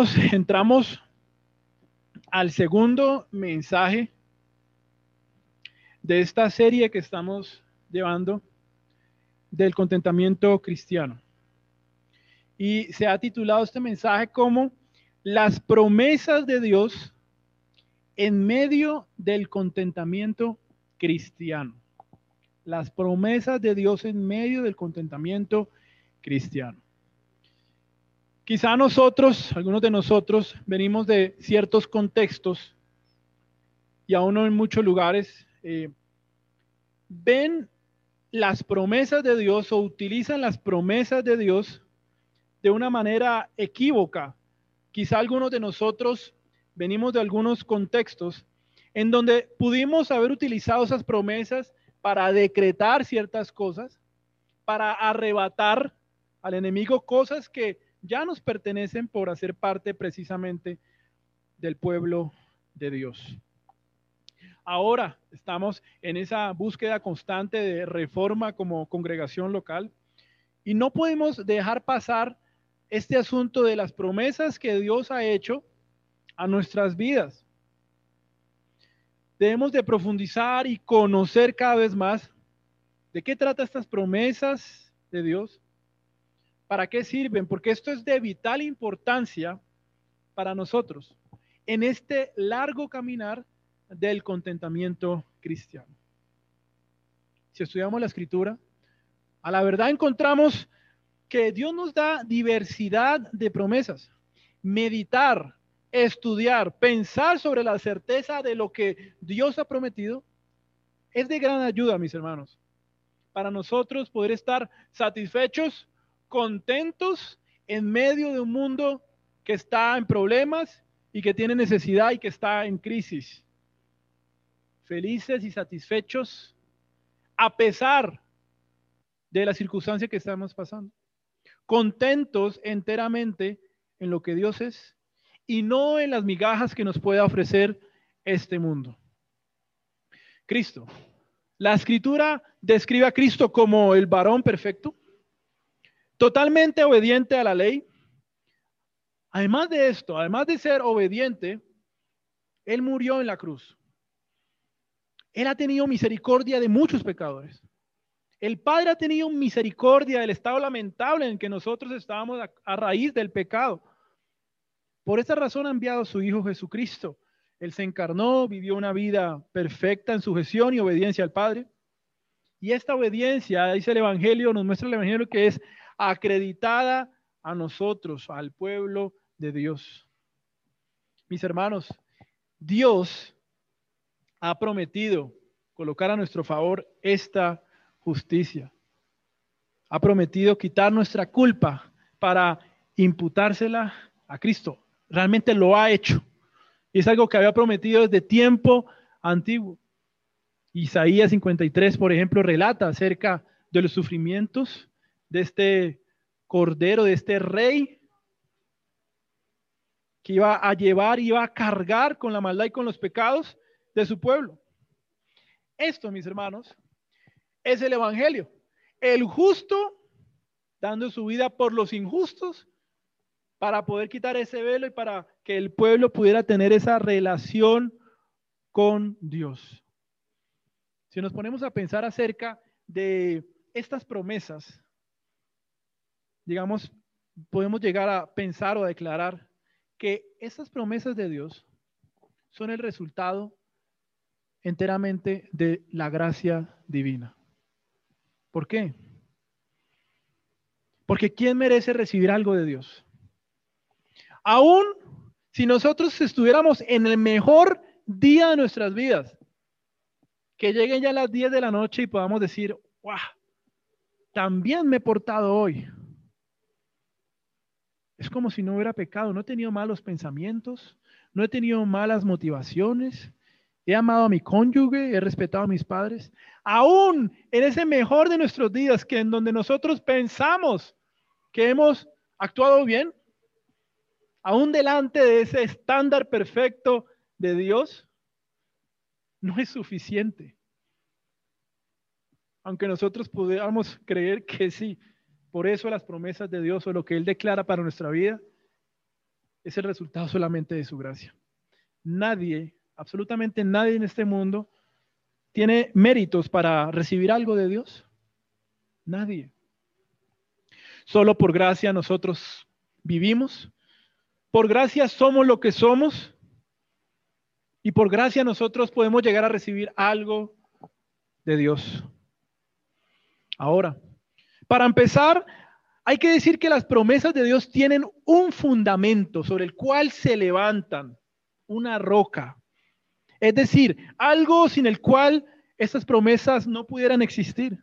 entramos al segundo mensaje de esta serie que estamos llevando del contentamiento cristiano. Y se ha titulado este mensaje como Las promesas de Dios en medio del contentamiento cristiano. Las promesas de Dios en medio del contentamiento cristiano. Quizá nosotros, algunos de nosotros, venimos de ciertos contextos y aún en muchos lugares, eh, ven las promesas de Dios o utilizan las promesas de Dios de una manera equívoca. Quizá algunos de nosotros venimos de algunos contextos en donde pudimos haber utilizado esas promesas para decretar ciertas cosas, para arrebatar al enemigo cosas que ya nos pertenecen por hacer parte precisamente del pueblo de Dios. Ahora estamos en esa búsqueda constante de reforma como congregación local y no podemos dejar pasar este asunto de las promesas que Dios ha hecho a nuestras vidas. Debemos de profundizar y conocer cada vez más de qué trata estas promesas de Dios ¿Para qué sirven? Porque esto es de vital importancia para nosotros en este largo caminar del contentamiento cristiano. Si estudiamos la escritura, a la verdad encontramos que Dios nos da diversidad de promesas. Meditar, estudiar, pensar sobre la certeza de lo que Dios ha prometido es de gran ayuda, mis hermanos, para nosotros poder estar satisfechos contentos en medio de un mundo que está en problemas y que tiene necesidad y que está en crisis. Felices y satisfechos a pesar de la circunstancia que estamos pasando. Contentos enteramente en lo que Dios es y no en las migajas que nos pueda ofrecer este mundo. Cristo. La escritura describe a Cristo como el varón perfecto, totalmente obediente a la ley. Además de esto, además de ser obediente, Él murió en la cruz. Él ha tenido misericordia de muchos pecadores. El Padre ha tenido misericordia del estado lamentable en que nosotros estábamos a, raíz del pecado. Por esa razón ha enviado a su Hijo Jesucristo. Él se encarnó, vivió una vida perfecta en sujeción y obediencia al Padre. Y esta obediencia, dice el Evangelio, nos muestra el Evangelio que es acreditada a nosotros, al pueblo de Dios. Mis hermanos, Dios ha prometido colocar a nuestro favor esta justicia. Ha prometido quitar nuestra culpa para imputársela a Cristo. Realmente lo ha hecho. Y es algo que había prometido desde tiempo antiguo. Isaías 53, por ejemplo, relata acerca de los sufrimientos de este cordero, de este rey que iba a llevar, iba a cargar con la maldad y con los pecados de su pueblo. Esto, mis hermanos, es el Evangelio. El justo dando su vida por los injustos para poder quitar ese velo y para que el pueblo pudiera tener esa relación con Dios. Si nos ponemos a pensar acerca de estas promesas digamos, podemos llegar a pensar o a declarar que esas promesas de Dios son el resultado enteramente de la gracia divina. ¿Por qué? Porque ¿quién merece recibir algo de Dios? Aún si nosotros estuviéramos en el mejor día de nuestras vidas, que lleguen ya las 10 de la noche y podamos decir, wow, también me he portado hoy. Es como si no hubiera pecado, no he tenido malos pensamientos, no he tenido malas motivaciones, he amado a mi cónyuge, he respetado a mis padres. Aún en ese mejor de nuestros días, que en donde nosotros pensamos que hemos actuado bien, aún delante de ese estándar perfecto de Dios, no es suficiente. Aunque nosotros pudiéramos creer que sí, por eso las promesas de Dios o lo que Él declara para nuestra vida es el resultado solamente de su gracia. Nadie, absolutamente nadie en este mundo tiene méritos para recibir algo de Dios. Nadie. Solo por gracia nosotros vivimos. Por gracia somos lo que somos. Y por gracia nosotros podemos llegar a recibir algo de Dios. Ahora, para empezar, hay que decir que las promesas de Dios tienen un fundamento sobre el cual se levantan, una roca. Es decir, algo sin el cual estas promesas no pudieran existir.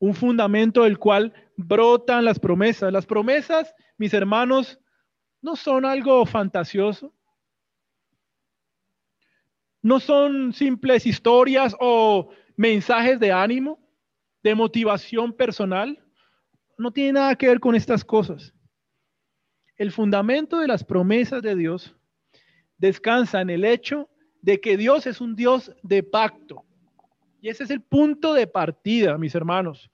Un fundamento del cual brotan las promesas. Las promesas, mis hermanos, no son algo fantasioso. No son simples historias o mensajes de ánimo, de motivación personal no tiene nada que ver con estas cosas. El fundamento de las promesas de Dios descansa en el hecho de que Dios es un Dios de pacto. Y ese es el punto de partida, mis hermanos.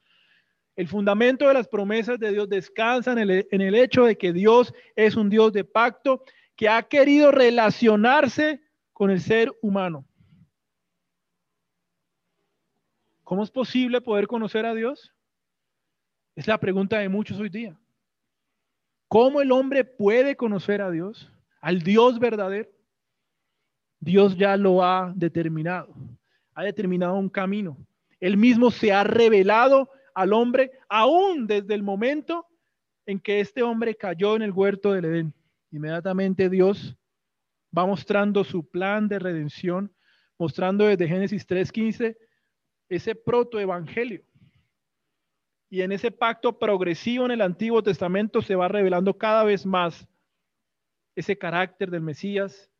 El fundamento de las promesas de Dios descansa en el, en el, hecho de que Dios es un Dios de pacto que ha querido relacionarse con el ser humano. ¿Cómo es posible poder conocer a Dios? Es la pregunta de muchos hoy día. ¿Cómo el hombre puede conocer a Dios, al Dios verdadero? Dios ya lo ha determinado, ha determinado un camino. Él mismo se ha revelado al hombre aún desde el momento en que este hombre cayó en el huerto del Edén. Inmediatamente Dios va mostrando su plan de redención, mostrando desde Génesis 3.15 ese protoevangelio. Y en ese pacto progresivo en el Antiguo Testamento se va revelando cada vez más ese carácter del Mesías,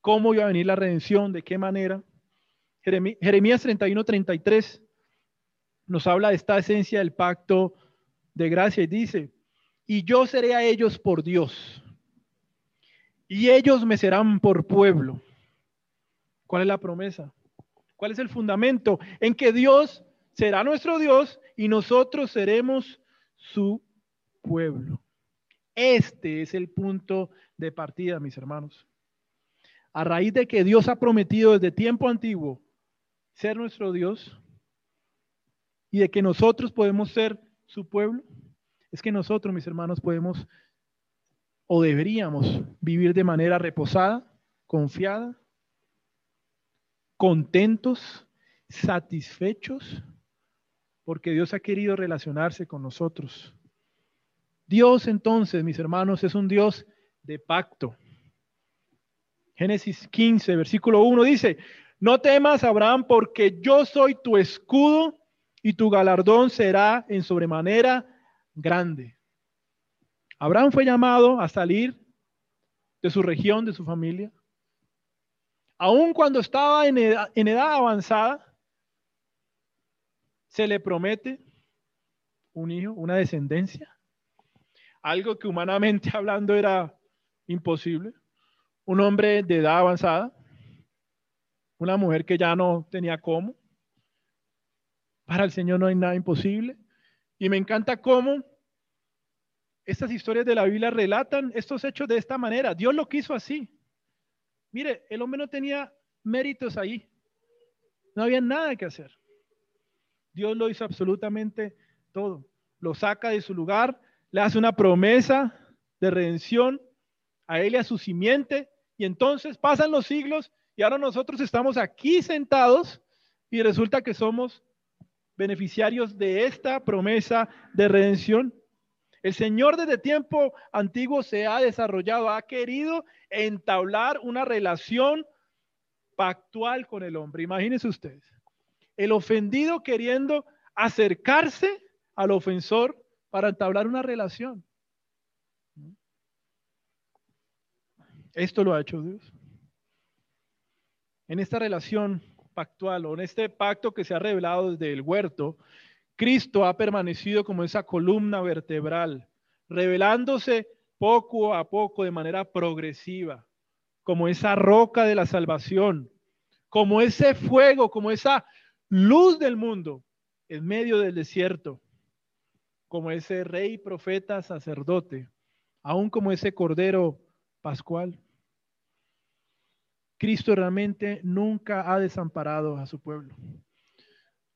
cómo iba a venir la redención, de qué manera. Jeremías 31, 33 nos habla de esta esencia del pacto de gracia y dice, y yo seré a ellos por Dios, y ellos me serán por pueblo. ¿Cuál es la promesa? ¿Cuál es el fundamento? En que Dios será nuestro Dios y nosotros seremos su pueblo. Este es el punto de partida, mis hermanos. A raíz de que Dios ha prometido desde tiempo antiguo ser nuestro Dios y de que nosotros podemos ser su pueblo, es que nosotros, mis hermanos, podemos o deberíamos vivir de manera reposada, confiada, contentos, satisfechos porque Dios ha querido relacionarse con nosotros. Dios entonces, mis hermanos, es un Dios de pacto. Génesis 15, versículo 1 dice, no temas, Abraham, porque yo soy tu escudo y tu galardón será en sobremanera grande. Abraham fue llamado a salir de su región, de su familia. Aun cuando estaba en edad, en edad avanzada, se le promete un hijo, una descendencia, algo que humanamente hablando era imposible, un hombre de edad avanzada, una mujer que ya no tenía cómo. Para el Señor no hay nada imposible. Y me encanta cómo estas historias de la Biblia relatan estos hechos de esta manera. Dios lo quiso así. Mire, el hombre no tenía méritos ahí. No había nada que hacer. Dios lo hizo absolutamente todo. Lo saca de su lugar, le hace una promesa de redención a él y a su simiente. Y entonces pasan los siglos y ahora nosotros estamos aquí sentados y resulta que somos beneficiarios de esta promesa de redención. El Señor desde tiempo antiguo se ha desarrollado, ha querido entablar una relación pactual con el hombre. Imagínense ustedes el ofendido queriendo acercarse al ofensor para entablar una relación. Esto lo ha hecho Dios. En esta relación pactual o en este pacto que se ha revelado desde el huerto, Cristo ha permanecido como esa columna vertebral, revelándose poco a poco de manera progresiva, como esa roca de la salvación, como ese fuego, como esa luz del mundo en medio del desierto, como ese rey, profeta, sacerdote, aún como ese cordero pascual. Cristo realmente nunca ha desamparado a su pueblo.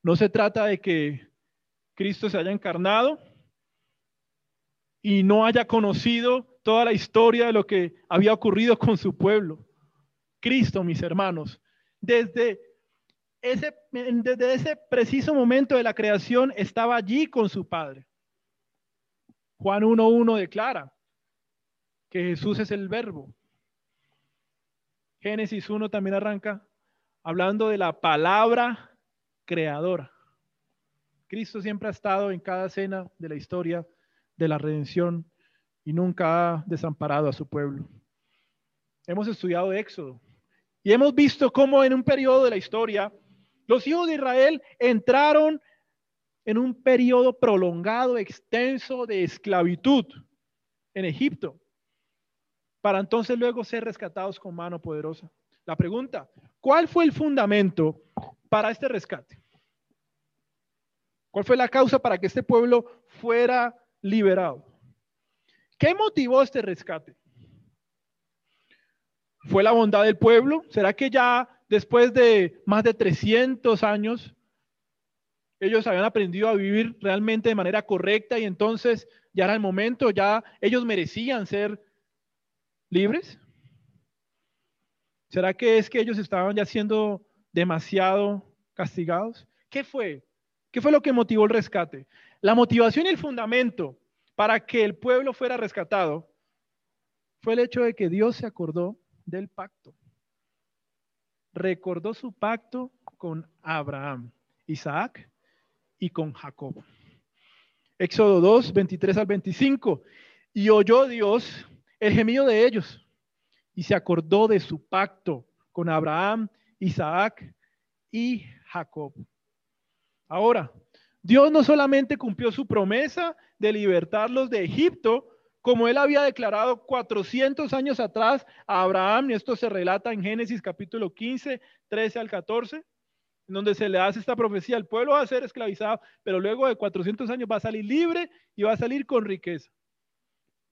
No se trata de que Cristo se haya encarnado y no haya conocido toda la historia de lo que había ocurrido con su pueblo. Cristo, mis hermanos, desde ese, desde ese preciso momento de la creación estaba allí con su Padre. Juan 1.1 declara que Jesús es el verbo. Génesis 1 también arranca hablando de la palabra creadora. Cristo siempre ha estado en cada escena de la historia de la redención y nunca ha desamparado a su pueblo. Hemos estudiado Éxodo y hemos visto cómo en un periodo de la historia los hijos de Israel entraron en un periodo prolongado, extenso de esclavitud en Egipto, para entonces luego ser rescatados con mano poderosa. La pregunta, ¿cuál fue el fundamento para este rescate? ¿Cuál fue la causa para que este pueblo fuera liberado? ¿Qué motivó este rescate? ¿Fue la bondad del pueblo? ¿Será que ya después de más de 300 años ellos habían aprendido a vivir realmente de manera correcta y entonces ya era el momento, ya ellos merecían ser libres? ¿Será que es que ellos estaban ya siendo demasiado castigados? ¿Qué fue? ¿Qué fue lo que motivó el rescate? La motivación y el fundamento para que el pueblo fuera rescatado fue el hecho de que Dios se acordó del pacto. Recordó su pacto con Abraham, Isaac y con Jacob. Éxodo 2, 23 al 25. Y oyó Dios el gemido de ellos y se acordó de su pacto con Abraham, Isaac y Jacob. Ahora, Dios no solamente cumplió su promesa de libertarlos de Egipto, como él había declarado 400 años atrás a Abraham, y esto se relata en Génesis capítulo 15, 13 al 14, en donde se le hace esta profecía, el pueblo va a ser esclavizado, pero luego de 400 años va a salir libre y va a salir con riqueza.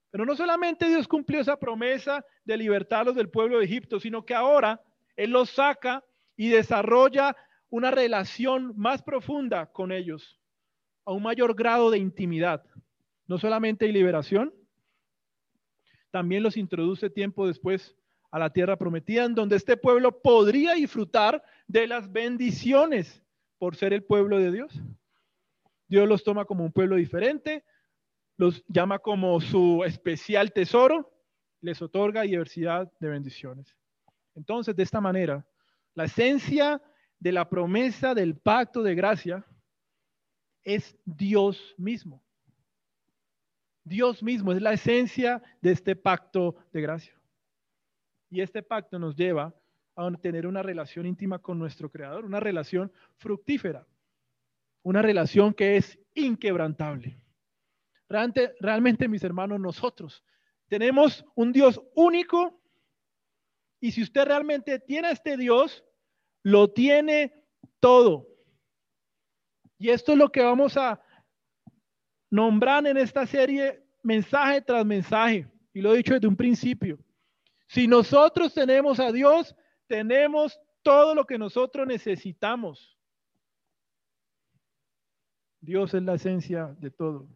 Pero no solamente Dios cumplió esa promesa de libertarlos del pueblo de Egipto, sino que ahora Él los saca y desarrolla una relación más profunda con ellos, a un mayor grado de intimidad. No solamente hay liberación, también los introduce tiempo después a la tierra prometida, en donde este pueblo podría disfrutar de las bendiciones por ser el pueblo de Dios. Dios los toma como un pueblo diferente, los llama como su especial tesoro, les otorga diversidad de bendiciones. Entonces, de esta manera, la esencia de la promesa del pacto de gracia es Dios mismo. Dios mismo es la esencia de este pacto de gracia. Y este pacto nos lleva a tener una relación íntima con nuestro Creador, una relación fructífera, una relación que es inquebrantable. Realmente, realmente, mis hermanos, nosotros tenemos un Dios único y si usted realmente tiene este Dios, lo tiene todo. Y esto es lo que vamos a nombrar en esta serie mensaje tras mensaje. Y lo he dicho desde un principio. Si nosotros tenemos a Dios, tenemos todo lo que nosotros necesitamos. Dios es la esencia de todo.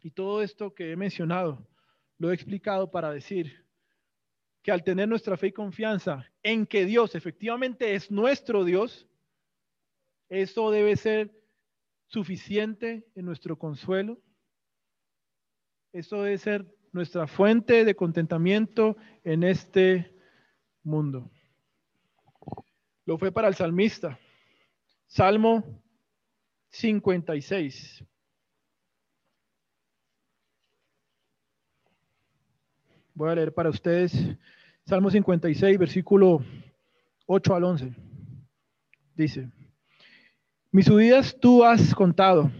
Y todo esto que he mencionado, lo he explicado para decir que al tener nuestra fe y confianza en que Dios efectivamente es nuestro Dios, eso debe ser suficiente en nuestro consuelo. Eso debe ser nuestra fuente de contentamiento en este mundo. Lo fue para el salmista. Salmo 56. Voy a leer para ustedes Salmo 56, versículo 8 al 11. Dice, mis subidas tú has contado,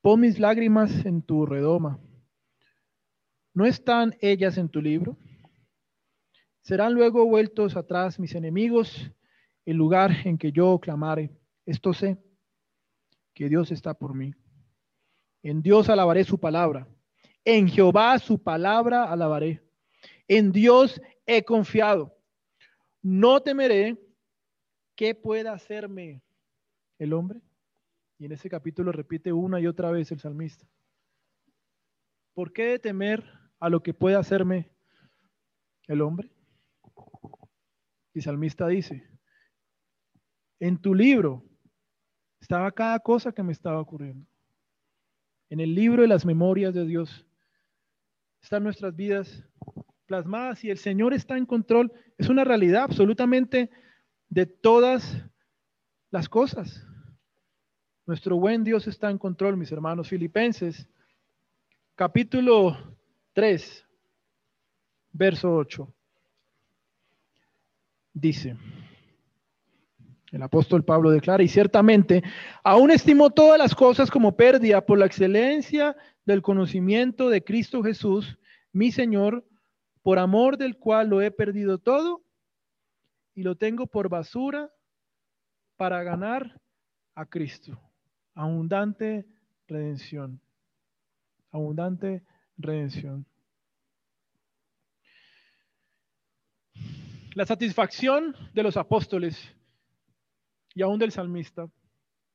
pon mis lágrimas en tu redoma. ¿No están ellas en tu libro? Serán luego vueltos atrás mis enemigos, el lugar en que yo clamare. Esto sé, que Dios está por mí. En Dios alabaré su palabra En Jehová su palabra alabaré. En Dios he confiado. No temeré. ¿Qué pueda hacerme el hombre? Y en ese capítulo repite una y otra vez el salmista. ¿Por qué temer a lo que puede hacerme el hombre? Y salmista dice, en tu libro estaba cada cosa que me estaba ocurriendo. En el libro de las memorias de Dios están nuestras vidas plasmadas y el Señor está en control. Es una realidad absolutamente de todas las cosas. Nuestro buen Dios está en control, mis hermanos. Filipenses, capítulo 3, verso 8. Dice, el apóstol Pablo declara, y ciertamente, aún estimo todas las cosas como pérdida por la excelencia del conocimiento de Cristo Jesús, mi Señor, por amor del cual lo he perdido todo y lo tengo por basura para ganar a Cristo. Abundante redención. Abundante redención. La satisfacción de los apóstoles y aún del salmista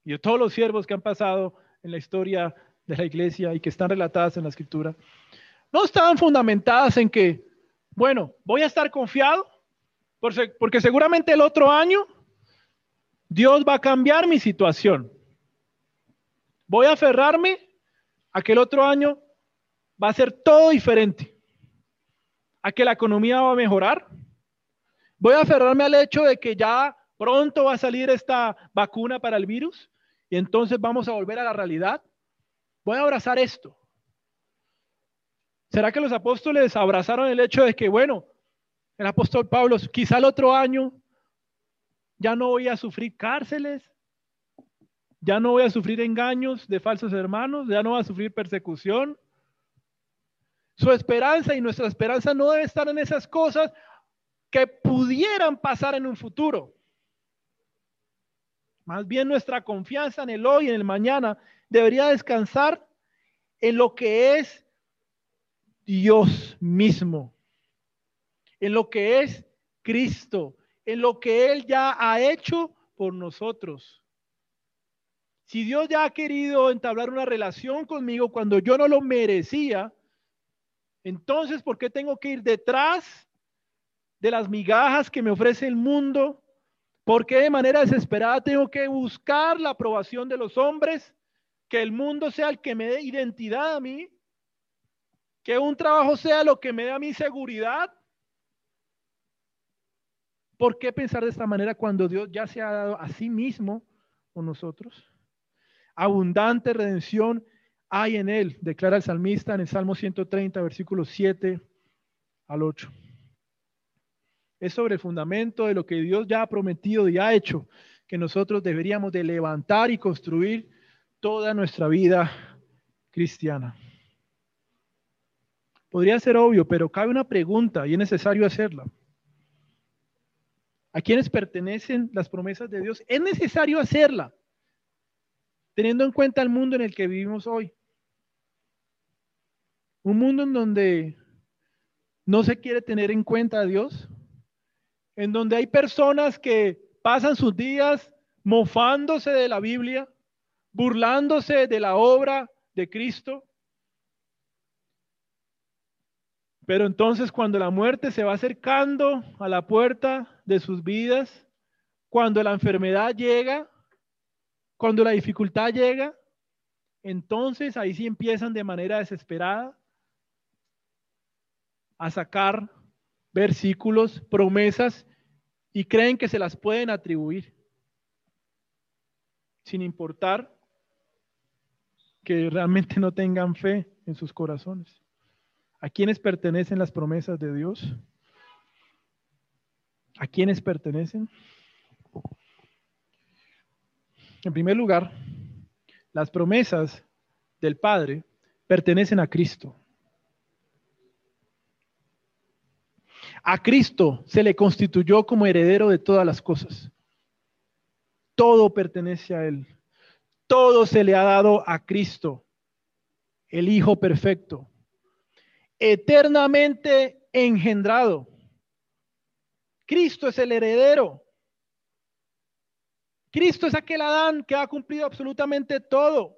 y de todos los siervos que han pasado en la historia de la iglesia y que están relatadas en la escritura, no estaban fundamentadas en que, bueno, voy a estar confiado porque seguramente el otro año Dios va a cambiar mi situación. Voy a aferrarme a que el otro año va a ser todo diferente, a que la economía va a mejorar. Voy a aferrarme al hecho de que ya Pronto va a salir esta vacuna para el virus y entonces vamos a volver a la realidad. Voy a abrazar esto. ¿Será que los apóstoles abrazaron el hecho de que, bueno, el apóstol Pablo, quizá el otro año ya no voy a sufrir cárceles, ya no voy a sufrir engaños de falsos hermanos, ya no voy a sufrir persecución? Su esperanza y nuestra esperanza no debe estar en esas cosas que pudieran pasar en un futuro. Más bien nuestra confianza en el hoy, en el mañana, debería descansar en lo que es Dios mismo, en lo que es Cristo, en lo que Él ya ha hecho por nosotros. Si Dios ya ha querido entablar una relación conmigo cuando yo no lo merecía, entonces, ¿por qué tengo que ir detrás de las migajas que me ofrece el mundo? ¿Por qué de manera desesperada tengo que buscar la aprobación de los hombres? Que el mundo sea el que me dé identidad a mí. Que un trabajo sea lo que me dé a mí seguridad. ¿Por qué pensar de esta manera cuando Dios ya se ha dado a sí mismo con nosotros? Abundante redención hay en él, declara el salmista en el Salmo 130, versículos 7 al 8 es sobre el fundamento de lo que Dios ya ha prometido y ha hecho, que nosotros deberíamos de levantar y construir toda nuestra vida cristiana. Podría ser obvio, pero cabe una pregunta y es necesario hacerla. ¿A quiénes pertenecen las promesas de Dios? Es necesario hacerla, teniendo en cuenta el mundo en el que vivimos hoy. Un mundo en donde no se quiere tener en cuenta a Dios, en donde hay personas que pasan sus días mofándose de la Biblia, burlándose de la obra de Cristo. Pero entonces cuando la muerte se va acercando a la puerta de sus vidas, cuando la enfermedad llega, cuando la dificultad llega, entonces ahí sí empiezan de manera desesperada a sacar versículos, promesas, y creen que se las pueden atribuir, sin importar que realmente no tengan fe en sus corazones. ¿A quiénes pertenecen las promesas de Dios? ¿A quiénes pertenecen? En primer lugar, las promesas del Padre pertenecen a Cristo. A Cristo se le constituyó como heredero de todas las cosas. Todo pertenece a Él. Todo se le ha dado a Cristo, el Hijo perfecto, eternamente engendrado. Cristo es el heredero. Cristo es aquel Adán que ha cumplido absolutamente todo.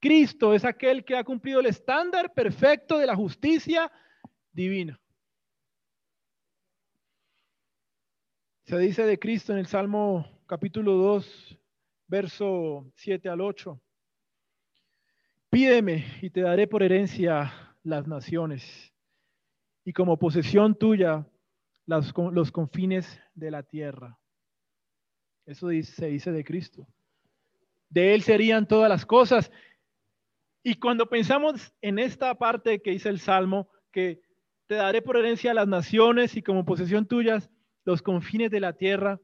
Cristo es aquel que ha cumplido el estándar perfecto de la justicia divina. Se dice de Cristo en el Salmo capítulo 2, verso 7 al 8. Pídeme y te daré por herencia las naciones y como posesión tuya los confines de la tierra. Eso se dice de Cristo. De Él serían todas las cosas. Y cuando pensamos en esta parte que dice el Salmo, que te daré por herencia las naciones y como posesión tuyas los confines de la tierra,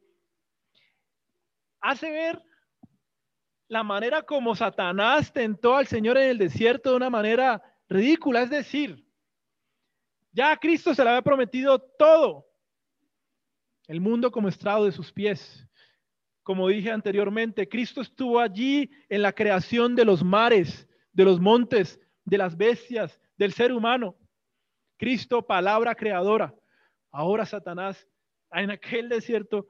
hace ver la manera como Satanás tentó al Señor en el desierto de una manera ridícula. Es decir, ya a Cristo se le había prometido todo. El mundo como estrado de sus pies. Como dije anteriormente, Cristo estuvo allí en la creación de los mares, de los montes, de las bestias, del ser humano. Cristo, palabra creadora. Ahora Satanás, en aquel desierto,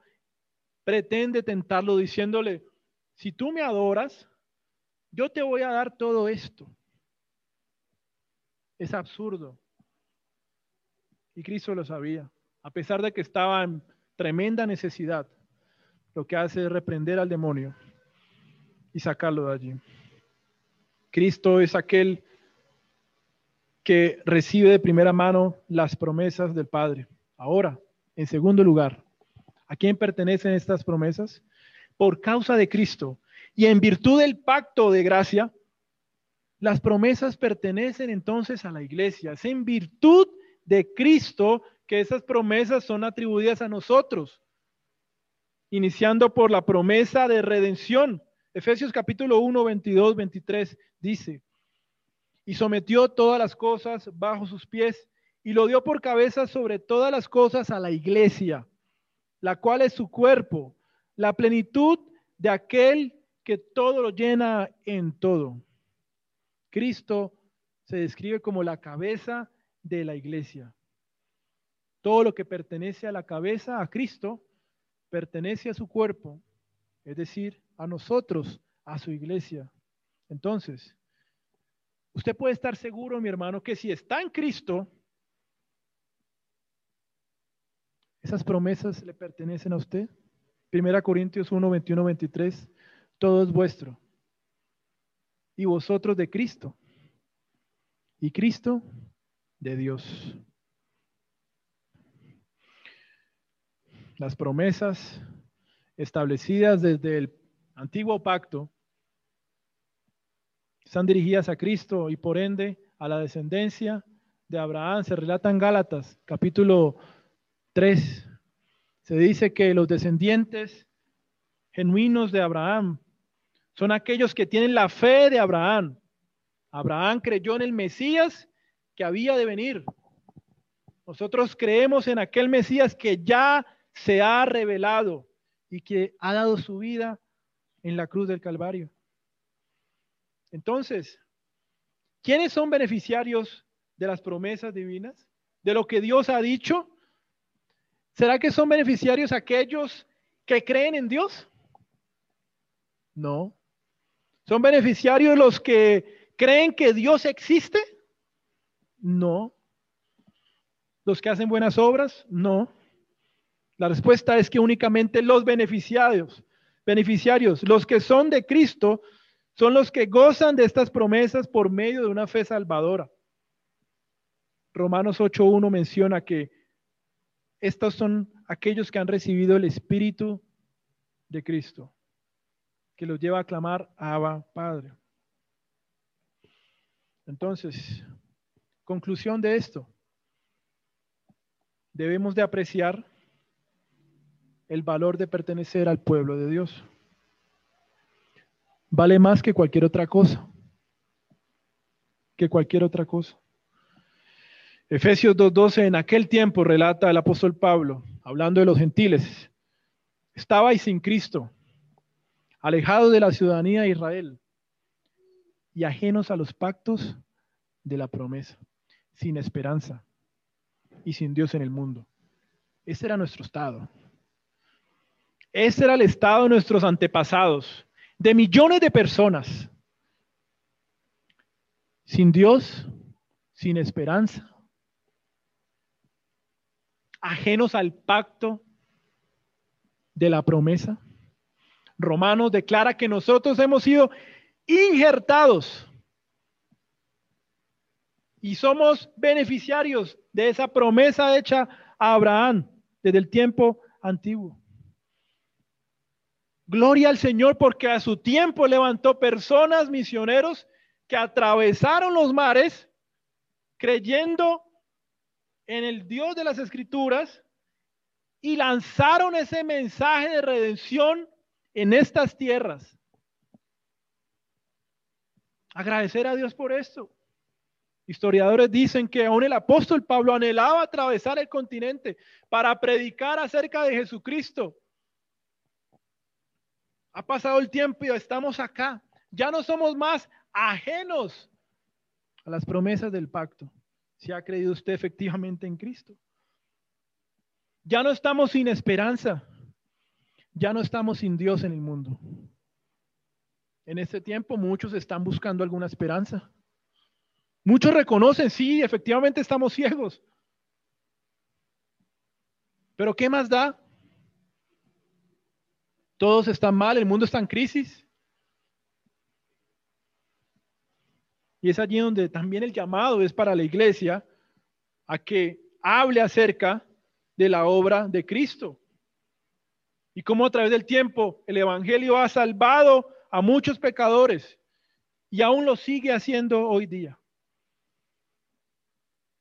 pretende tentarlo diciéndole, si tú me adoras, yo te voy a dar todo esto. Es absurdo. Y Cristo lo sabía, a pesar de que estaba en tremenda necesidad. Lo que hace es reprender al demonio y sacarlo de allí. Cristo es aquel que recibe de primera mano las promesas del Padre. Ahora, en segundo lugar, ¿a quién pertenecen estas promesas? Por causa de Cristo y en virtud del pacto de gracia, las promesas pertenecen entonces a la iglesia. Es en virtud de Cristo que esas promesas son atribuidas a nosotros, iniciando por la promesa de redención. Efesios capítulo 1, 22, 23 dice, y sometió todas las cosas bajo sus pies y lo dio por cabeza sobre todas las cosas a la iglesia, la cual es su cuerpo, la plenitud de aquel que todo lo llena en todo. Cristo se describe como la cabeza de la iglesia. Todo lo que pertenece a la cabeza, a Cristo, pertenece a su cuerpo, es decir, a nosotros, a su iglesia. Entonces, Usted puede estar seguro, mi hermano, que si está en Cristo, esas promesas le pertenecen a usted. Primera Corintios 1, 21, 23, todo es vuestro. Y vosotros de Cristo. Y Cristo de Dios. Las promesas establecidas desde el antiguo pacto están dirigidas a Cristo y por ende a la descendencia de Abraham. Se relata en Gálatas, capítulo 3. Se dice que los descendientes genuinos de Abraham son aquellos que tienen la fe de Abraham. Abraham creyó en el Mesías que había de venir. Nosotros creemos en aquel Mesías que ya se ha revelado y que ha dado su vida en la cruz del Calvario. Entonces, ¿quiénes son beneficiarios de las promesas divinas? ¿De lo que Dios ha dicho? ¿Será que son beneficiarios aquellos que creen en Dios? No. ¿Son beneficiarios los que creen que Dios existe? No. ¿Los que hacen buenas obras? No. La respuesta es que únicamente los beneficiarios, beneficiarios, los que son de Cristo, son los que gozan de estas promesas por medio de una fe salvadora. Romanos 8.1 menciona que estos son aquellos que han recibido el Espíritu de Cristo, que los lleva a clamar Abba Padre. Entonces, conclusión de esto, debemos de apreciar el valor de pertenecer al pueblo de Dios vale más que cualquier otra cosa. Que cualquier otra cosa. Efesios 2.12, en aquel tiempo relata el apóstol Pablo, hablando de los gentiles, estabais sin Cristo, alejados de la ciudadanía de Israel y ajenos a los pactos de la promesa, sin esperanza y sin Dios en el mundo. Ese era nuestro estado. Ese era el estado de nuestros antepasados, de millones de personas, sin Dios, sin esperanza, ajenos al pacto de la promesa. Romanos declara que nosotros hemos sido injertados y somos beneficiarios de esa promesa hecha a Abraham desde el tiempo antiguo. Gloria al Señor porque a su tiempo levantó personas, misioneros, que atravesaron los mares creyendo en el Dios de las Escrituras y lanzaron ese mensaje de redención en estas tierras. Agradecer a Dios por esto. Historiadores dicen que aún el apóstol Pablo anhelaba atravesar el continente para predicar acerca de Jesucristo. Ha pasado el tiempo y estamos acá. Ya no somos más ajenos a las promesas del pacto. Si ha creído usted efectivamente en Cristo. Ya no estamos sin esperanza. Ya no estamos sin Dios en el mundo. En este tiempo muchos están buscando alguna esperanza. Muchos reconocen, sí, efectivamente estamos ciegos. Pero ¿qué más da? Todos están mal, el mundo está en crisis. Y es allí donde también el llamado es para la iglesia a que hable acerca de la obra de Cristo. Y cómo a través del tiempo el Evangelio ha salvado a muchos pecadores y aún lo sigue haciendo hoy día.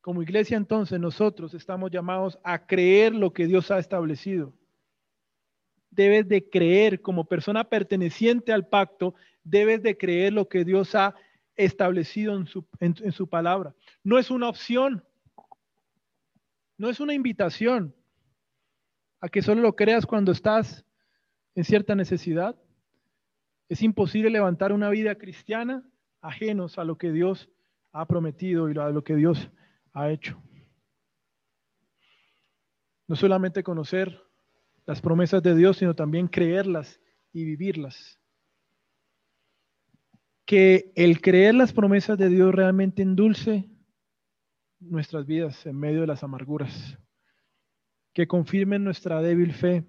Como iglesia entonces nosotros estamos llamados a creer lo que Dios ha establecido. Debes de creer como persona perteneciente al pacto, debes de creer lo que Dios ha establecido en su, en su palabra. No es una opción, no es una invitación a que solo lo creas cuando estás en cierta necesidad. Es imposible levantar una vida cristiana ajenos a lo que Dios ha prometido y a lo que Dios ha hecho. No solamente conocer las promesas de Dios, sino también creerlas y vivirlas. Que el creer las promesas de Dios realmente endulce nuestras vidas en medio de las amarguras. Que confirmen nuestra débil fe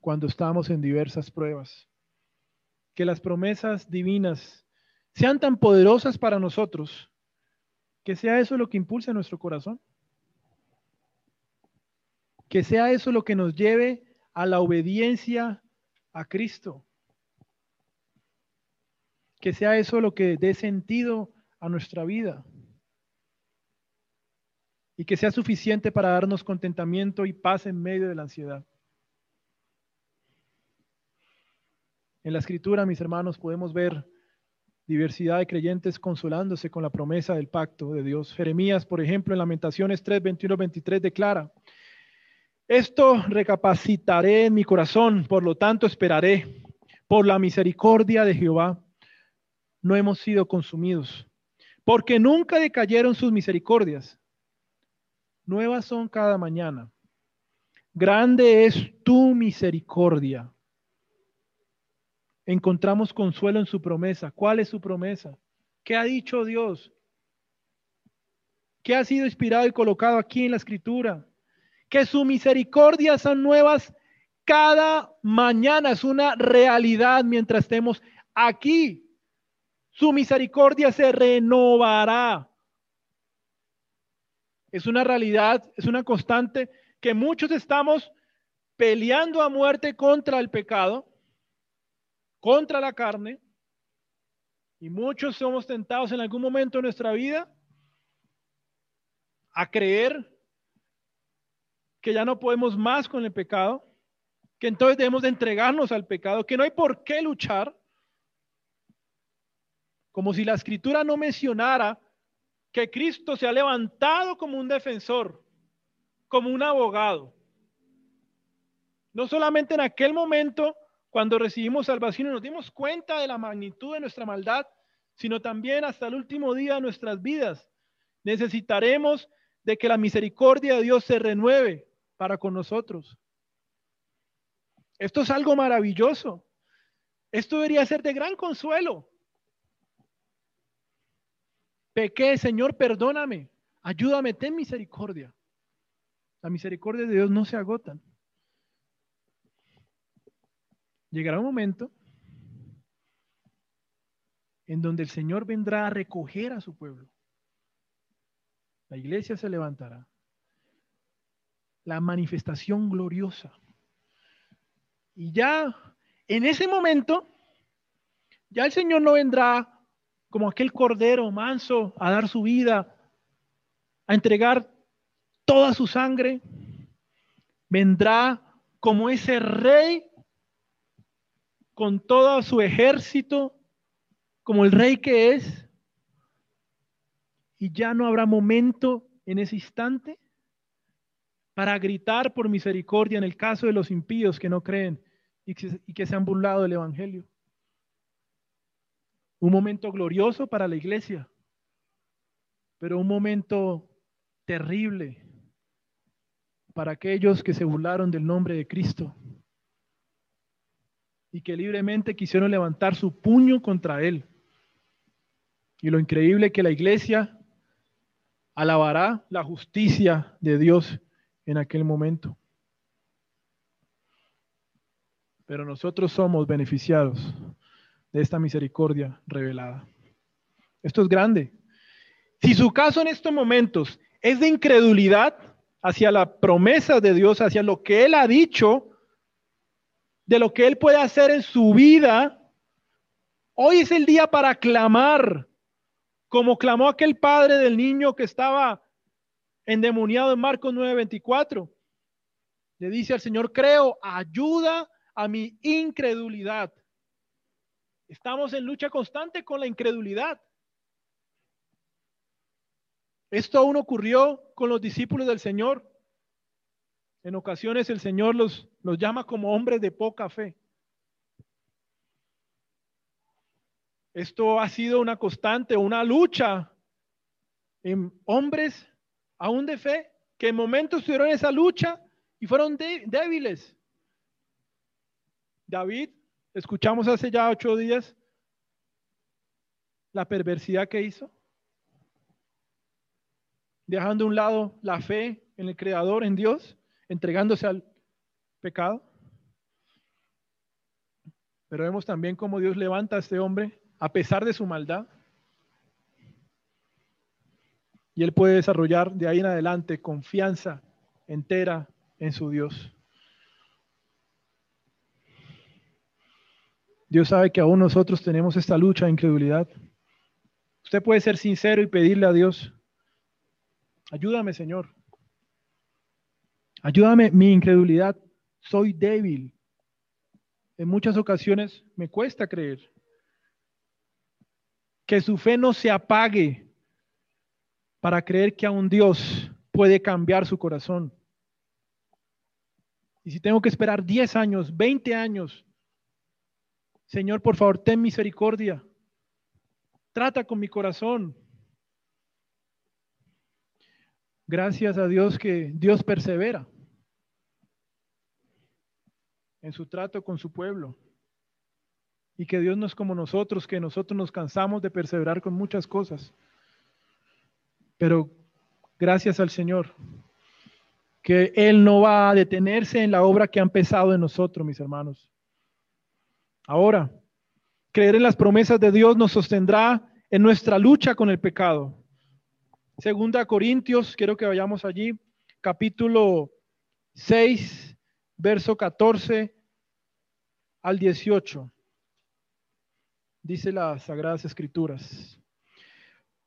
cuando estamos en diversas pruebas. Que las promesas divinas sean tan poderosas para nosotros que sea eso lo que impulse nuestro corazón. Que sea eso lo que nos lleve a la obediencia a Cristo. Que sea eso lo que dé sentido a nuestra vida. Y que sea suficiente para darnos contentamiento y paz en medio de la ansiedad. En la escritura, mis hermanos, podemos ver diversidad de creyentes consolándose con la promesa del pacto de Dios. Jeremías, por ejemplo, en Lamentaciones 3, 21, 23 declara, esto recapacitaré en mi corazón, por lo tanto esperaré. Por la misericordia de Jehová no hemos sido consumidos, porque nunca decayeron sus misericordias. Nuevas son cada mañana. Grande es tu misericordia encontramos consuelo en su promesa. ¿Cuál es su promesa? ¿Qué ha dicho Dios? ¿Qué ha sido inspirado y colocado aquí en la escritura? Que su misericordia son nuevas cada mañana. Es una realidad mientras estemos aquí. Su misericordia se renovará. Es una realidad, es una constante que muchos estamos peleando a muerte contra el pecado contra la carne. Y muchos somos tentados en algún momento de nuestra vida a creer que ya no podemos más con el pecado, que entonces debemos de entregarnos al pecado, que no hay por qué luchar, como si la escritura no mencionara que Cristo se ha levantado como un defensor, como un abogado. No solamente en aquel momento cuando recibimos salvación y nos dimos cuenta de la magnitud de nuestra maldad, sino también hasta el último día de nuestras vidas. Necesitaremos de que la misericordia de Dios se renueve para con nosotros. Esto es algo maravilloso. Esto debería ser de gran consuelo. Pequé, Señor, perdóname. Ayúdame, ten misericordia. La misericordia de Dios no se agota. Llegará un momento en donde el Señor vendrá a recoger a su pueblo. La iglesia se levantará. La manifestación gloriosa. Y ya en ese momento, ya el Señor no vendrá como aquel cordero manso a dar su vida, a entregar toda su sangre. Vendrá como ese rey con todo su ejército, como el rey que es. Y ya no habrá momento en ese instante para gritar por misericordia en el caso de los impíos que no creen y que, se han burlado del Evangelio. Un momento glorioso para la iglesia, pero un momento terrible para aquellos que se burlaron del nombre de Cristo y que libremente quisieron levantar su puño contra él. Y lo increíble que la iglesia alabará la justicia de Dios en aquel momento. Pero nosotros somos beneficiados de esta misericordia revelada. Esto es grande. Si su caso en estos momentos es de incredulidad hacia la promesa de Dios, hacia lo que Él ha dicho, de lo que Él puede hacer en su vida, hoy es el día para clamar, como clamó aquel padre del niño que estaba endemoniado en Marcos 9:24. Le dice al Señor, creo, ayuda a mi incredulidad. Estamos en lucha constante con la incredulidad. Esto aún ocurrió con los discípulos del Señor. En ocasiones el Señor los, los llama como hombres de poca fe. Esto ha sido una constante, una lucha en hombres aún de fe, que en momentos tuvieron esa lucha y fueron débiles. David Escuchamos hace ya ocho días la perversidad que hizo, dejando a un lado la fe en el Creador, en Dios, entregándose al pecado. Pero vemos también cómo Dios levanta a este hombre a pesar de su maldad. Y él puede desarrollar de ahí en adelante confianza entera en su Dios. Dios sabe que aún nosotros tenemos esta lucha de incredulidad. Usted puede ser sincero y pedirle a Dios, ayúdame Señor, ayúdame mi incredulidad, soy débil. En muchas ocasiones me cuesta creer. Que su fe no se apague para creer que a un Dios puede cambiar su corazón. Y si tengo que esperar 10 años, 20 años Señor, por favor, ten misericordia. Trata con mi corazón. Gracias a Dios que Dios persevera en su trato con su pueblo. Y que Dios no es como nosotros, que nosotros nos cansamos de perseverar con muchas cosas. Pero gracias al Señor, que Él no va a detenerse en la obra que ha empezado en nosotros, mis hermanos. Ahora, creer en las promesas de Dios nos sostendrá en nuestra lucha con el pecado. Segunda Corintios, quiero que vayamos allí, capítulo 6, verso 14 al 18. Dice las Sagradas Escrituras.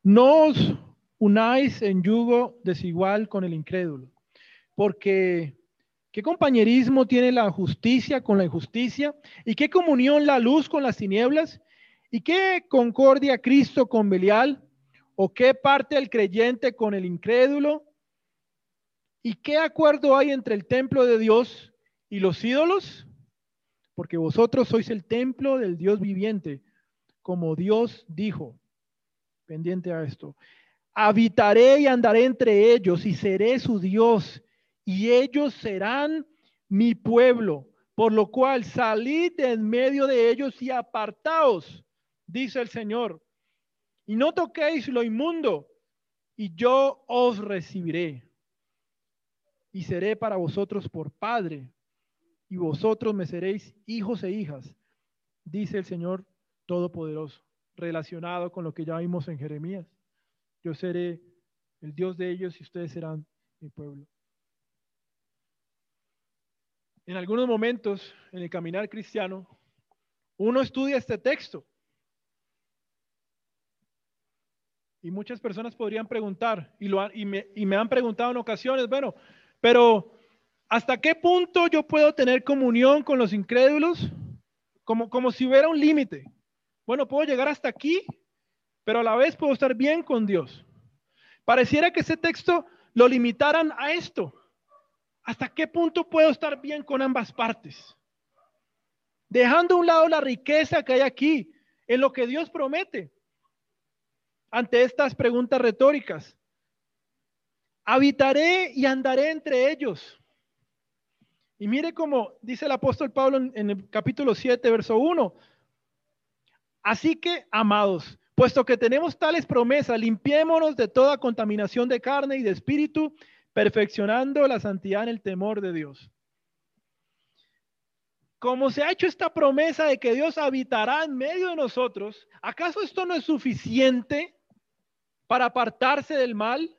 No os unáis en yugo desigual con el incrédulo, porque ¿Qué compañerismo tiene la justicia con la injusticia? ¿Y qué comunión la luz con las tinieblas? ¿Y qué concordia Cristo con Belial? ¿O qué parte el creyente con el incrédulo? ¿Y qué acuerdo hay entre el templo de Dios y los ídolos? Porque vosotros sois el templo del Dios viviente, como Dios dijo, pendiente a esto. habitaré y andaré entre ellos y seré su Dios y ellos serán mi pueblo, por lo cual salid en medio de ellos y apartaos, dice el Señor, y no toquéis lo inmundo, y yo os recibiré, y seré para vosotros por Padre, y vosotros me seréis hijos e hijas, dice el Señor Todopoderoso, relacionado con lo que ya vimos en Jeremías. Yo seré el Dios de ellos y ustedes serán mi pueblo. En algunos momentos en el caminar cristiano, uno estudia este texto. Y muchas personas podrían preguntar, y, me, me han preguntado en ocasiones, bueno, pero ¿hasta qué punto yo puedo tener comunión con los incrédulos? Como, como si hubiera un límite. Bueno, puedo llegar hasta aquí, pero a la vez puedo estar bien con Dios. Pareciera que ese texto lo limitaran a esto. ¿Hasta qué punto puedo estar bien con ambas partes? Dejando a un lado la riqueza que hay aquí en lo que Dios promete. Ante estas preguntas retóricas, habitaré y andaré entre ellos. Y mire cómo dice el apóstol Pablo en, el capítulo 7, verso 1. Así que, amados, puesto que tenemos tales promesas, limpiémonos de toda contaminación de carne y de espíritu perfeccionando la santidad en el temor de Dios. Como se ha hecho esta promesa de que Dios habitará en medio de nosotros, ¿acaso esto no es suficiente para apartarse del mal?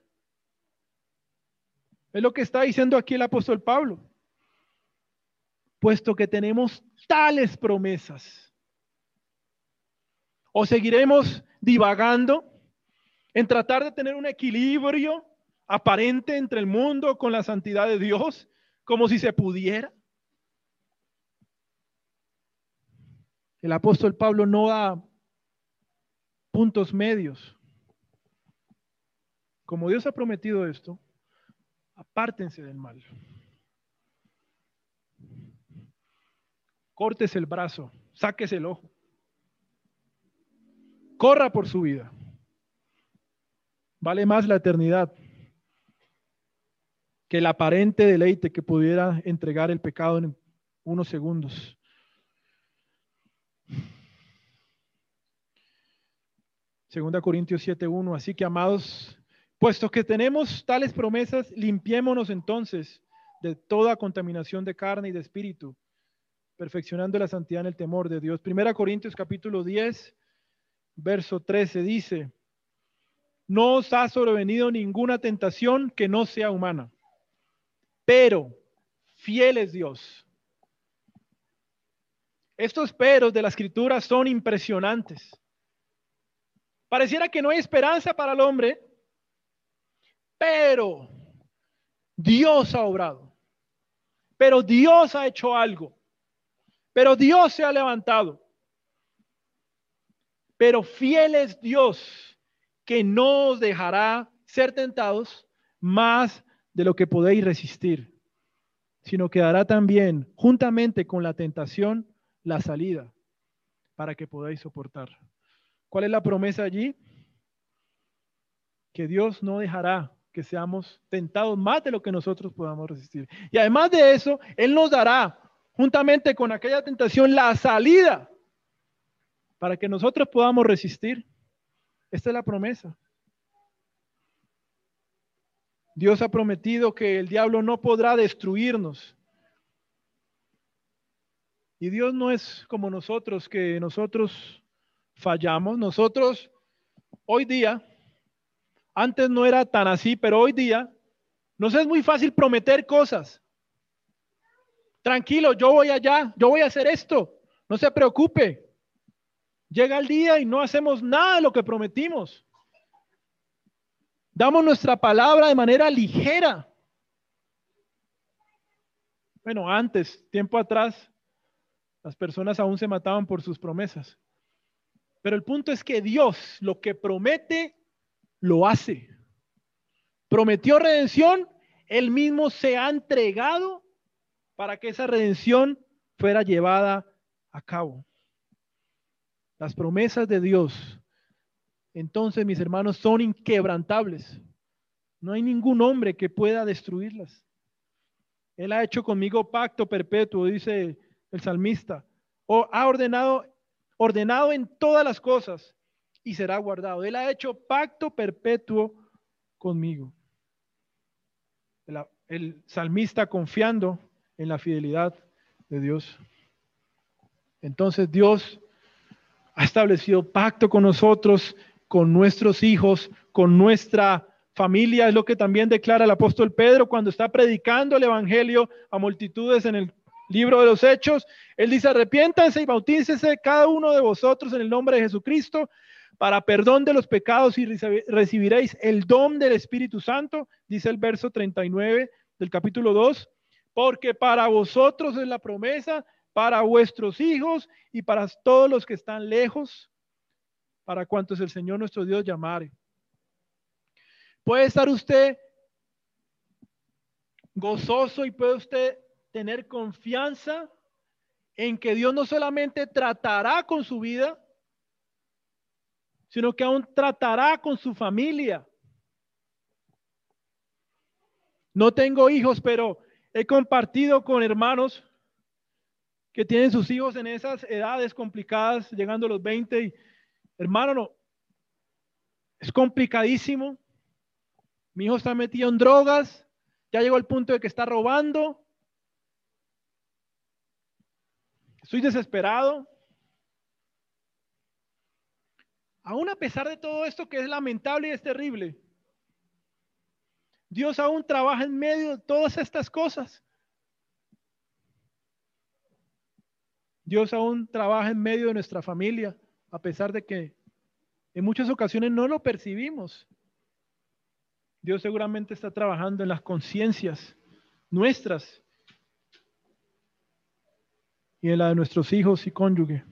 Es lo que está diciendo aquí el apóstol Pablo. Puesto que tenemos tales promesas. O seguiremos divagando en tratar de tener un equilibrio aparente entre el mundo con la santidad de Dios, como si se pudiera. El apóstol Pablo no da puntos medios. Como Dios ha prometido esto, apártense del mal. Cortes el brazo, sáquese el ojo. Corra por su vida. Vale más la eternidad que el aparente deleite que pudiera entregar el pecado en unos segundos. Segunda Corintios 7:1. Así que, amados, puesto que tenemos tales promesas, limpiémonos entonces de toda contaminación de carne y de espíritu, perfeccionando la santidad en el temor de Dios. Primera Corintios capítulo 10, verso 13 dice, no os ha sobrevenido ninguna tentación que no sea humana pero fiel es Dios. Estos peros de la escritura son impresionantes. Pareciera que no hay esperanza para el hombre, pero Dios ha obrado. Pero Dios ha hecho algo. Pero Dios se ha levantado. Pero fiel es Dios que no os dejará ser tentados más de lo que podéis resistir, sino que dará también, juntamente con la tentación, la salida para que podáis soportar. ¿Cuál es la promesa allí? Que Dios no dejará que seamos tentados más de lo que nosotros podamos resistir. Y además de eso, Él nos dará, juntamente con aquella tentación, la salida para que nosotros podamos resistir. Esta es la promesa. Dios ha prometido que el diablo no podrá destruirnos. Y Dios no es como nosotros, que nosotros fallamos. Nosotros, hoy día, antes no era tan así, pero hoy día nos es muy fácil prometer cosas. Tranquilo, yo voy allá, yo voy a hacer esto, no se preocupe. Llega el día y no hacemos nada de lo que prometimos. Damos nuestra palabra de manera ligera. Bueno, antes, tiempo atrás, las personas aún se mataban por sus promesas. Pero el punto es que Dios lo que promete, lo hace. Prometió redención, Él mismo se ha entregado para que esa redención fuera llevada a cabo. Las promesas de Dios entonces mis hermanos son inquebrantables. No hay ningún hombre que pueda destruirlas. Él ha hecho conmigo pacto perpetuo, dice el salmista. O ha ordenado, ordenado en todas las cosas y será guardado. Él ha hecho pacto perpetuo conmigo. El, el salmista confiando en la fidelidad de Dios. Entonces Dios ha establecido pacto con nosotros, con nuestros hijos, con nuestra familia. Es lo que también declara el apóstol Pedro cuando está predicando el Evangelio a multitudes en el libro de los Hechos. Él dice, arrepiéntanse y bautícese cada uno de vosotros en el nombre de Jesucristo para perdón de los pecados y recibiréis el don del Espíritu Santo, dice el verso 39 del capítulo 2, porque para vosotros es la promesa, para vuestros hijos y para todos los que están lejos, para cuantos el Señor nuestro Dios llamare. Puede estar usted gozoso y puede usted tener confianza en que Dios no solamente tratará con su vida, sino que aún tratará con su familia. No tengo hijos, pero he compartido con hermanos que tienen sus hijos en esas edades complicadas, llegando a los 20. Y, hermano, no, es complicadísimo. Mi hijo está metido en drogas, ya llegó al punto de que está robando. Estoy desesperado. Aún a pesar de todo esto que es lamentable y es terrible, Dios aún trabaja en medio de todas estas cosas. Dios aún trabaja en medio de nuestra familia, a pesar de que en muchas ocasiones no lo percibimos. Dios seguramente está trabajando en las conciencias nuestras y en la de nuestros hijos y cónyuge.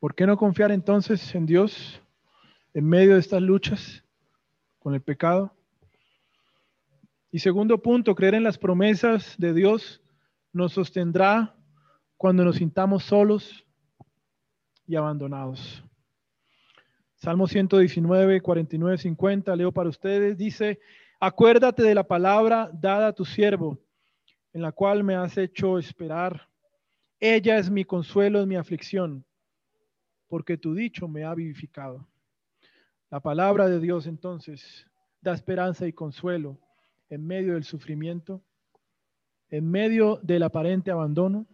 ¿Por qué no confiar entonces en Dios en medio de estas luchas con el pecado? Y segundo punto, creer en las promesas de Dios nos sostendrá cuando nos sintamos solos y abandonados. Salmo 119, 49, 50, leo para ustedes, dice, acuérdate de la palabra dada a tu siervo, en la cual me has hecho esperar. Ella es mi consuelo en mi aflicción, porque tu dicho me ha vivificado. La palabra de Dios entonces da esperanza y consuelo en medio del sufrimiento en medio del aparente abandono.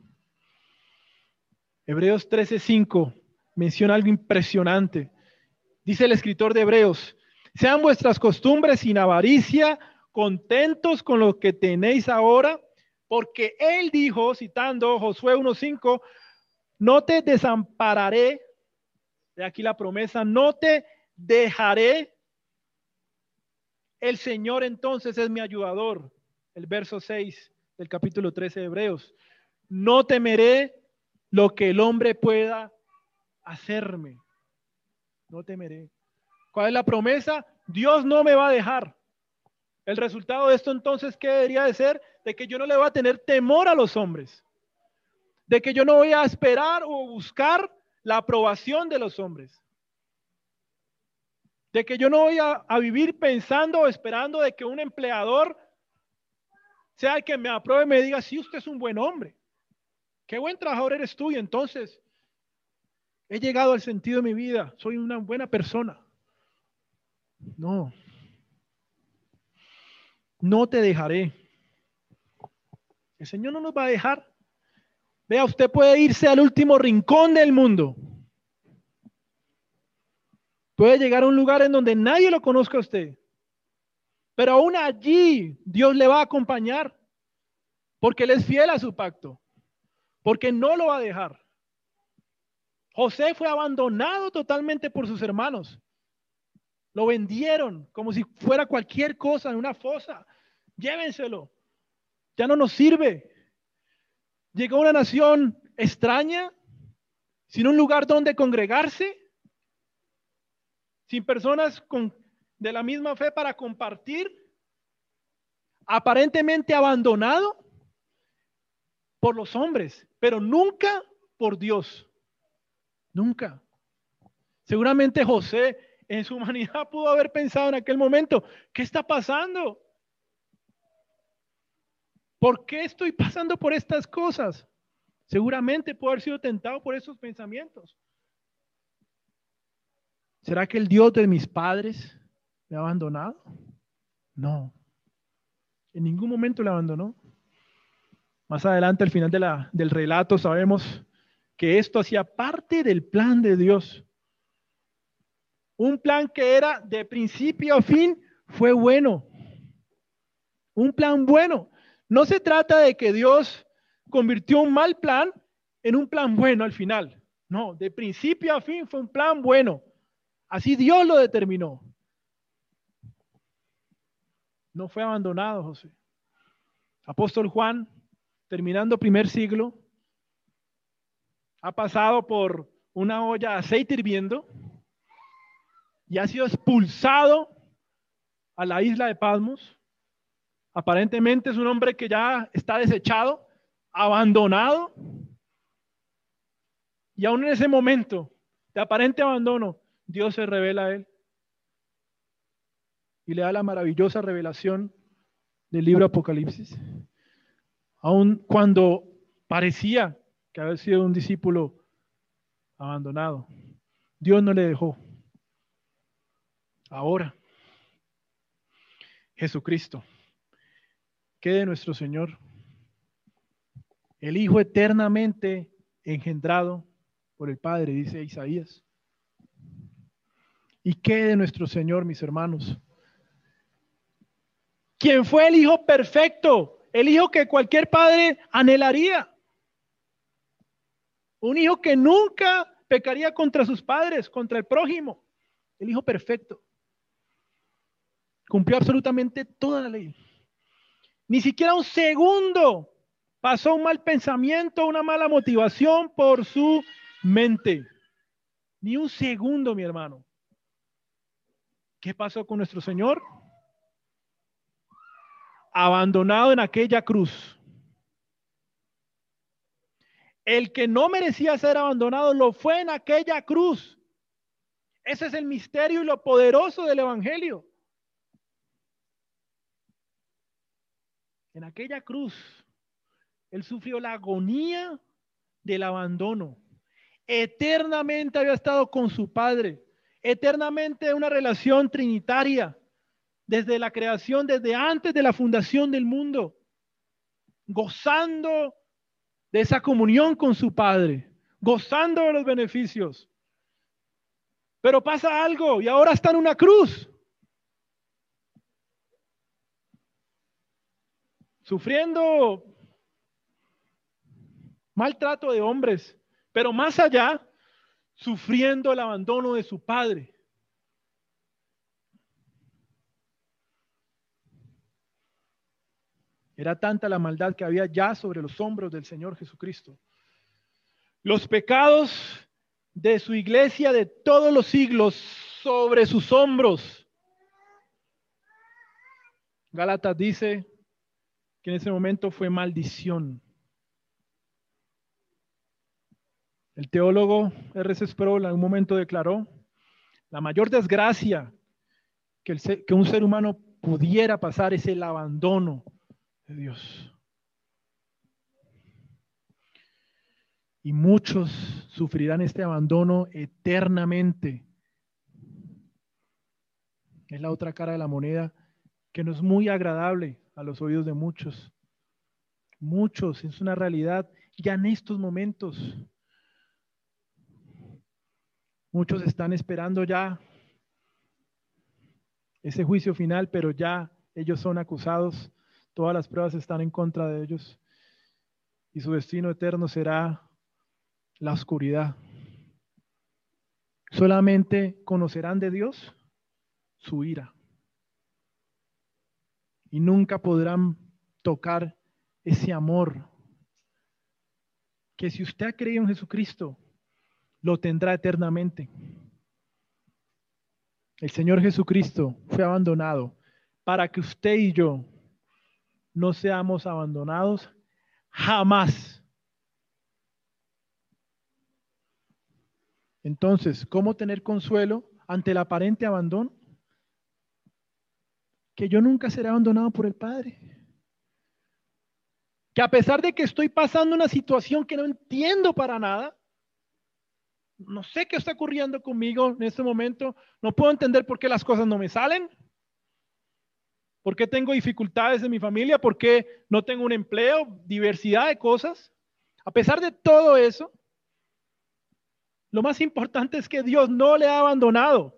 Hebreos 13:5 menciona algo impresionante. Dice el escritor de Hebreos, sean vuestras costumbres sin avaricia, contentos con lo que tenéis ahora, porque él dijo, citando Josué 1:5, no te desampararé, de aquí la promesa, no te dejaré. El Señor entonces es mi ayudador. El verso 6 del capítulo 13 de Hebreos. No temeré lo que el hombre pueda hacerme. No temeré. ¿Cuál es la promesa? Dios no me va a dejar. El resultado de esto entonces, ¿qué debería de ser? De que yo no le voy a tener temor a los hombres. De que yo no voy a esperar o buscar la aprobación de los hombres. De que yo no voy a, a vivir pensando o esperando de que un empleador sea el que me apruebe y me diga, si usted es un buen hombre, qué buen trabajador eres tú y entonces he llegado al sentido de mi vida, soy una buena persona. No, no te dejaré. El Señor no nos va a dejar. Vea, usted puede irse al último rincón del mundo. Puede llegar a un lugar en donde nadie lo conozca a usted. Pero aún allí Dios le va a acompañar, porque Él es fiel a su pacto, porque no lo va a dejar. José fue abandonado totalmente por sus hermanos. Lo vendieron como si fuera cualquier cosa en una fosa. Llévenselo. Ya no nos sirve. Llegó a una nación extraña, sin un lugar donde congregarse, sin personas con de la misma fe para compartir, aparentemente abandonado por los hombres, pero nunca por Dios. Nunca. Seguramente José en su humanidad pudo haber pensado en aquel momento, ¿qué está pasando? ¿Por qué estoy pasando por estas cosas? Seguramente pudo haber sido tentado por esos pensamientos. ¿Será que el Dios de mis padres me ha abandonado? No. En ningún momento le abandonó. Más adelante, al final de la, del relato, sabemos que esto hacía parte del plan de Dios. Un plan que era de principio a fin, fue bueno. Un plan bueno. No se trata de que Dios convirtió un mal plan en un plan bueno al final. No, de principio a fin fue un plan bueno. Así Dios lo determinó. No fue abandonado, José. Apóstol Juan, terminando primer siglo, ha pasado por una olla de aceite hirviendo y ha sido expulsado a la isla de Pasmos. Aparentemente es un hombre que ya está desechado, abandonado. Y aún en ese momento de aparente abandono, Dios se revela a él y le da la maravillosa revelación del libro Apocalipsis. Aun cuando parecía que había sido un discípulo abandonado, Dios no le dejó. Ahora, Jesucristo, que de nuestro Señor, el Hijo eternamente engendrado por el Padre, dice Isaías. ¿Y qué de nuestro Señor, mis hermanos? Quien fue el Hijo perfecto, el Hijo que cualquier padre anhelaría. Un hijo que nunca pecaría contra sus padres, contra el prójimo. El Hijo perfecto. Cumplió absolutamente toda la ley. Ni siquiera un segundo pasó un mal pensamiento, una mala motivación por su mente. Ni un segundo, mi hermano. ¿Qué pasó con nuestro Señor? Abandonado en aquella cruz. El que no merecía ser abandonado lo fue en aquella cruz. Ese es el misterio y lo poderoso del Evangelio. En aquella cruz, Él sufrió la agonía del abandono. Eternamente había estado con su Padre. Eternamente una relación trinitaria. Desde la creación, desde antes de la fundación del mundo. Gozando de esa comunión con su Padre. Gozando de los beneficios. Pero pasa algo y ahora está en una cruz. sufriendo maltrato de hombres, pero más allá, sufriendo el abandono de su padre. Era tanta la maldad que había ya sobre los hombros del Señor Jesucristo. Los pecados de su iglesia de todos los siglos sobre sus hombros. Gálatas dice, que en ese momento fue maldición. El teólogo R.C. Sproul en un momento declaró, la mayor desgracia que, que un ser humano pudiera pasar es el abandono Dios. Y muchos sufrirán este abandono eternamente. Es la otra cara de la moneda que no es muy agradable a los oídos de muchos. Muchos, es una realidad ya en estos momentos. Muchos están esperando ya ese juicio final, pero ya ellos son acusados, todas las pruebas están en contra de ellos y su destino eterno será la oscuridad. Solamente conocerán de Dios su ira y nunca podrán tocar ese amor que si usted ha creído en Jesucristo, lo tendrá eternamente. El Señor Jesucristo fue abandonado para que usted y yo no seamos abandonados jamás. Entonces, ¿cómo tener consuelo ante el aparente abandono? Que yo nunca seré abandonado por el Padre. Que a pesar de que estoy pasando una situación que no entiendo para nada, no sé qué está ocurriendo conmigo en este momento, no puedo entender por qué las cosas no me salen, por qué tengo dificultades en mi familia, por qué no tengo un empleo, diversidad de cosas. A pesar de todo eso, lo más importante es que Dios no le ha abandonado.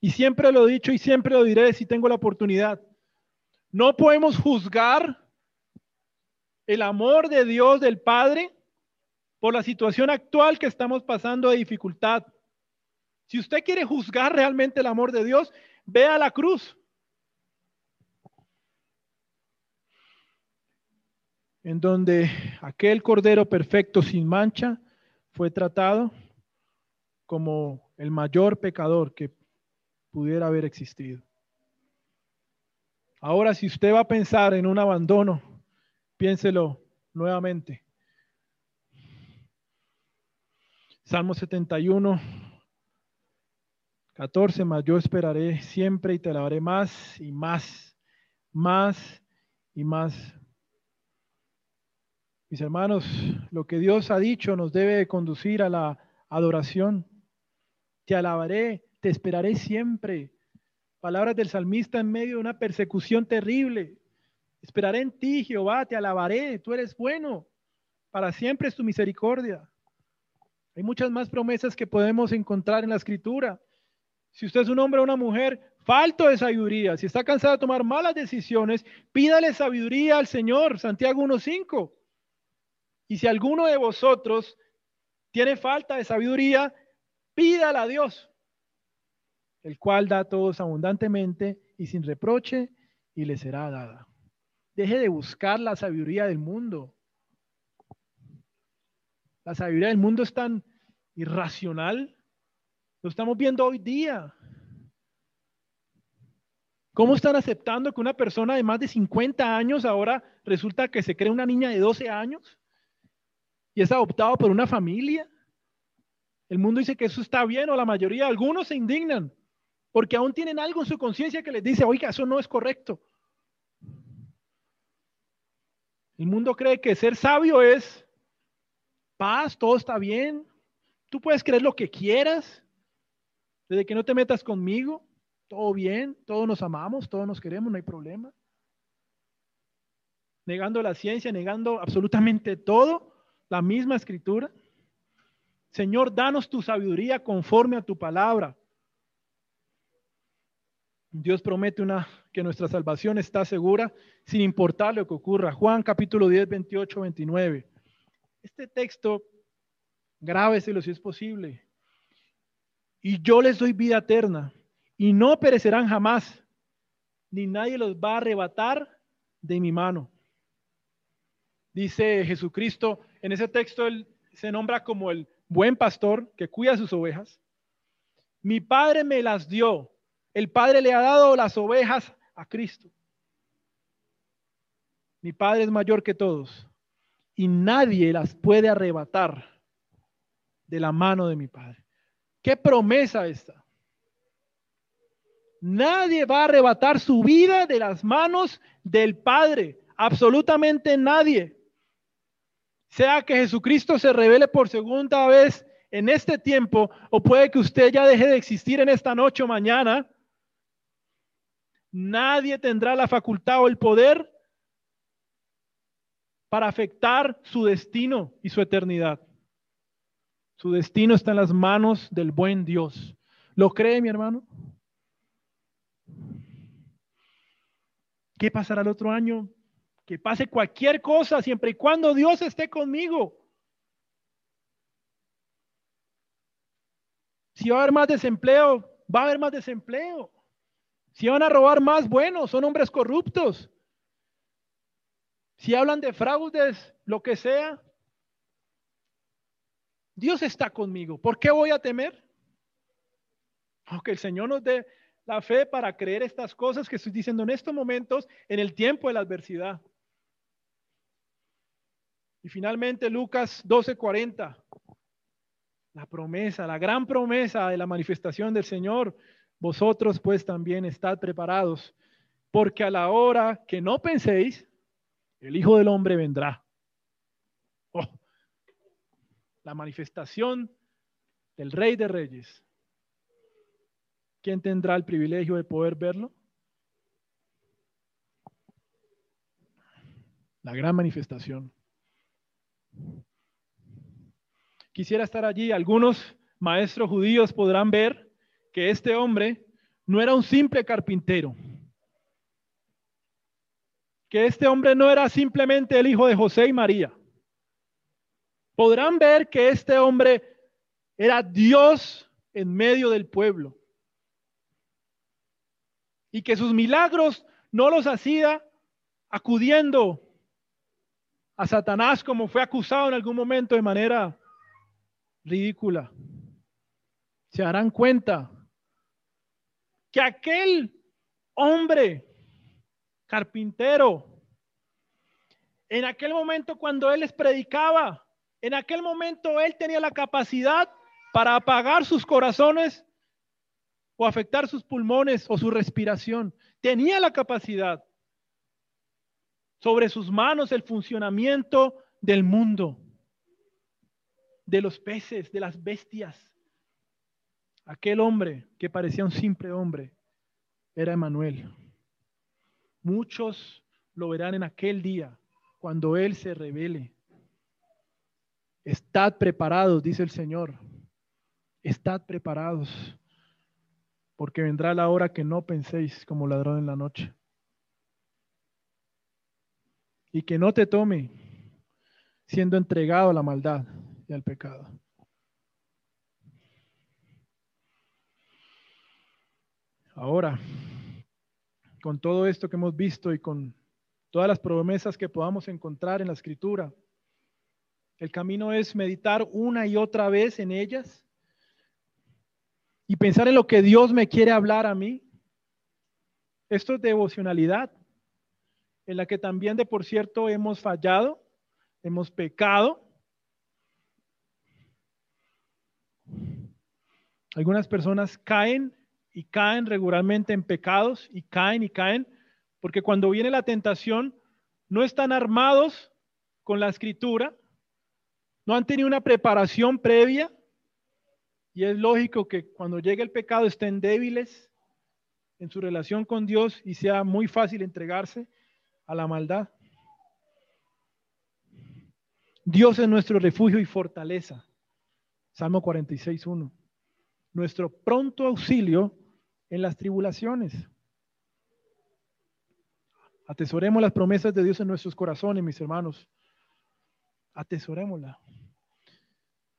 Y siempre lo he dicho y siempre lo diré si tengo la oportunidad. No podemos juzgar el amor de Dios del Padre por la situación actual que estamos pasando de dificultad. Si usted quiere juzgar realmente el amor de Dios, vea la cruz. En donde aquel cordero perfecto sin mancha fue tratado como el mayor pecador que pudiera haber existido. Ahora, si usted va a pensar en un abandono, piénselo nuevamente. Salmo 71, 14, más yo esperaré siempre y te alabaré más y más, más y más. Mis hermanos, lo que Dios ha dicho nos debe conducir a la adoración. Te alabaré, te esperaré siempre. Palabras del salmista en medio de una persecución terrible. Esperaré en ti, Jehová, te alabaré, tú eres bueno. Para siempre es tu misericordia. Hay muchas más promesas que podemos encontrar en la escritura. Si usted es un hombre o una mujer falto de sabiduría, si está cansado de tomar malas decisiones, pídale sabiduría al Señor. Santiago 1.5. Y si alguno de vosotros tiene falta de sabiduría, pídala a Dios, el cual da a todos abundantemente y sin reproche, y le será dada. Deje de buscar la sabiduría del mundo. La sabiduría del mundo es tan irracional. Lo estamos viendo hoy día. ¿Cómo están aceptando que una persona de más de 50 años ahora resulta que se cree una niña de 12 años? Y es adoptado por una familia. El mundo dice que eso está bien o la mayoría, algunos se indignan porque aún tienen algo en su conciencia que les dice, oiga, eso no es correcto. El mundo cree que ser sabio es paz, todo está bien, tú puedes creer lo que quieras, desde que no te metas conmigo, todo bien, todos nos amamos, todos nos queremos, no hay problema. Negando la ciencia, negando absolutamente todo, la misma escritura. Señor, danos tu sabiduría conforme a tu palabra. Dios promete una, que nuestra salvación está segura sin importar lo que ocurra. Juan capítulo 10, 28, 29. Este texto, grábeselo si es posible. Y yo les doy vida eterna y no perecerán jamás, ni nadie los va a arrebatar de mi mano. Dice Jesucristo, en ese texto él se nombra como el buen pastor que cuida sus ovejas. Mi padre me las dio. El padre le ha dado las ovejas a Cristo. Mi padre es mayor que todos y nadie las puede arrebatar de la mano de mi padre. ¿Qué promesa esta? Nadie va a arrebatar su vida de las manos del Padre. Absolutamente nadie sea que Jesucristo se revele por segunda vez en este tiempo, o puede que usted ya deje de existir en esta noche o mañana, nadie tendrá la facultad o el poder para afectar su destino y su eternidad. Su destino está en las manos del buen Dios. ¿Lo cree mi hermano? ¿Qué pasará el otro año? Que pase cualquier cosa siempre y cuando Dios esté conmigo. Si va a haber más desempleo, va a haber más desempleo. Si van a robar más, bueno, son hombres corruptos. Si hablan de fraudes, lo que sea, Dios está conmigo. ¿Por qué voy a temer? Aunque el Señor nos dé la fe para creer estas cosas que estoy diciendo en estos momentos, en el tiempo de la adversidad. Y finalmente Lucas 12:40. la promesa, la gran promesa de la manifestación del Señor. Vosotros pues también estad preparados, porque a la hora que no penséis, el Hijo del Hombre vendrá. Oh, la manifestación del Rey de Reyes. ¿Quién tendrá el privilegio de poder verlo? La gran manifestación. Quisiera estar allí. Algunos maestros judíos podrán ver que este hombre no era un simple carpintero. Que este hombre no era simplemente el hijo de José y María. Podrán ver que este hombre era Dios en medio del pueblo. Y que sus milagros no los hacía acudiendo a Satanás como fue acusado en algún momento de manera ridícula. Se darán cuenta que aquel hombre carpintero, en aquel momento cuando él les predicaba, en aquel momento él tenía la capacidad para apagar sus corazones o afectar sus pulmones o su respiración. Tenía la capacidad sobre sus manos el funcionamiento del mundo, de los peces, de las bestias. Aquel hombre que parecía un simple hombre era Emanuel. Muchos lo verán en aquel día cuando Él se revele. Estad preparados, dice el Señor. Estad preparados, porque vendrá la hora que no penséis como ladrón en la noche y que no te tome siendo entregado a la maldad y al pecado. Ahora, con todo esto que hemos visto y con todas las promesas que podamos encontrar en la escritura, el camino es meditar una y otra vez en ellas y pensar en lo que Dios me quiere hablar a mí. Esto es devocionalidad en la que también de por cierto hemos fallado, hemos pecado. Algunas personas caen y caen regularmente en pecados y caen y caen porque cuando viene la tentación no están armados con la escritura, no han tenido una preparación previa y es lógico que cuando llegue el pecado estén débiles en su relación con Dios y sea muy fácil entregarse a la maldad. Dios es nuestro refugio y fortaleza. Salmo 46, 1. Nuestro pronto auxilio en las tribulaciones. Atesoremos las promesas de Dios en nuestros corazones, mis hermanos. Atesorémosla.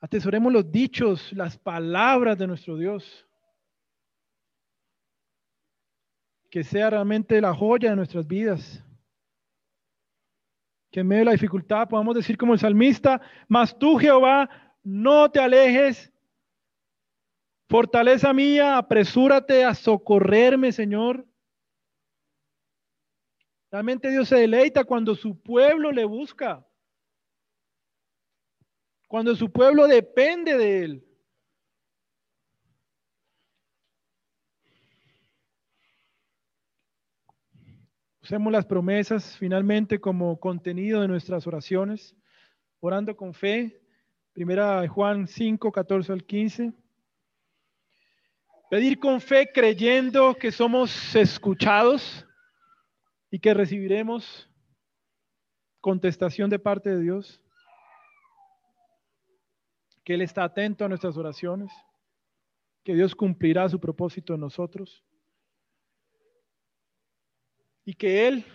Atesoremos los dichos, las palabras de nuestro Dios. Que sea realmente la joya de nuestras vidas que en medio de la dificultad podamos decir como el salmista, mas tú Jehová, no te alejes, fortaleza mía, apresúrate a socorrerme, Señor. Realmente Dios se deleita cuando su pueblo le busca, cuando su pueblo depende de él. Usemos las promesas finalmente como contenido de nuestras oraciones, orando con fe. Primera Juan 5, 14 al 15. Pedir con fe creyendo que somos escuchados y que recibiremos contestación de parte de Dios. Que Él está atento a nuestras oraciones. Que Dios cumplirá su propósito en nosotros y que Él,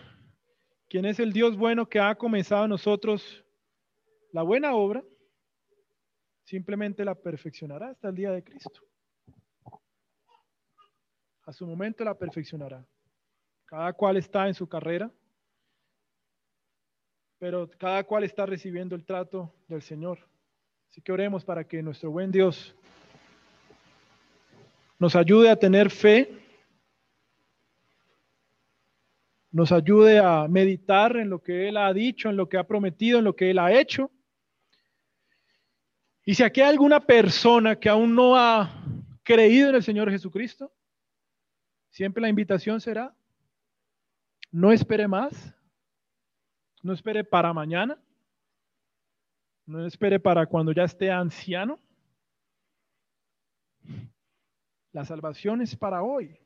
quien es el Dios bueno que ha comenzado en nosotros la buena obra, simplemente la perfeccionará hasta el día de Cristo. A su momento la perfeccionará. Cada cual está en su carrera, pero cada cual está recibiendo el trato del Señor. Así que oremos para que nuestro buen Dios nos ayude a tener fe nos ayude a meditar en lo que Él ha dicho, en lo que ha prometido, en lo que Él ha hecho. Y si aquí hay alguna persona que aún no ha creído en el Señor Jesucristo, siempre la invitación será, no espere más, no espere para mañana, no espere para cuando ya esté anciano. La salvación es para hoy.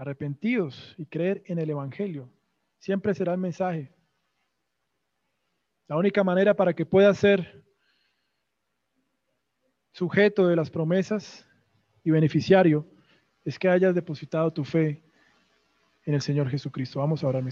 Arrepentidos y creer en el Evangelio. Siempre será el mensaje. La única manera para que pueda ser sujeto de las promesas y beneficiario es que hayas depositado tu fe en el Señor Jesucristo. Vamos a orar.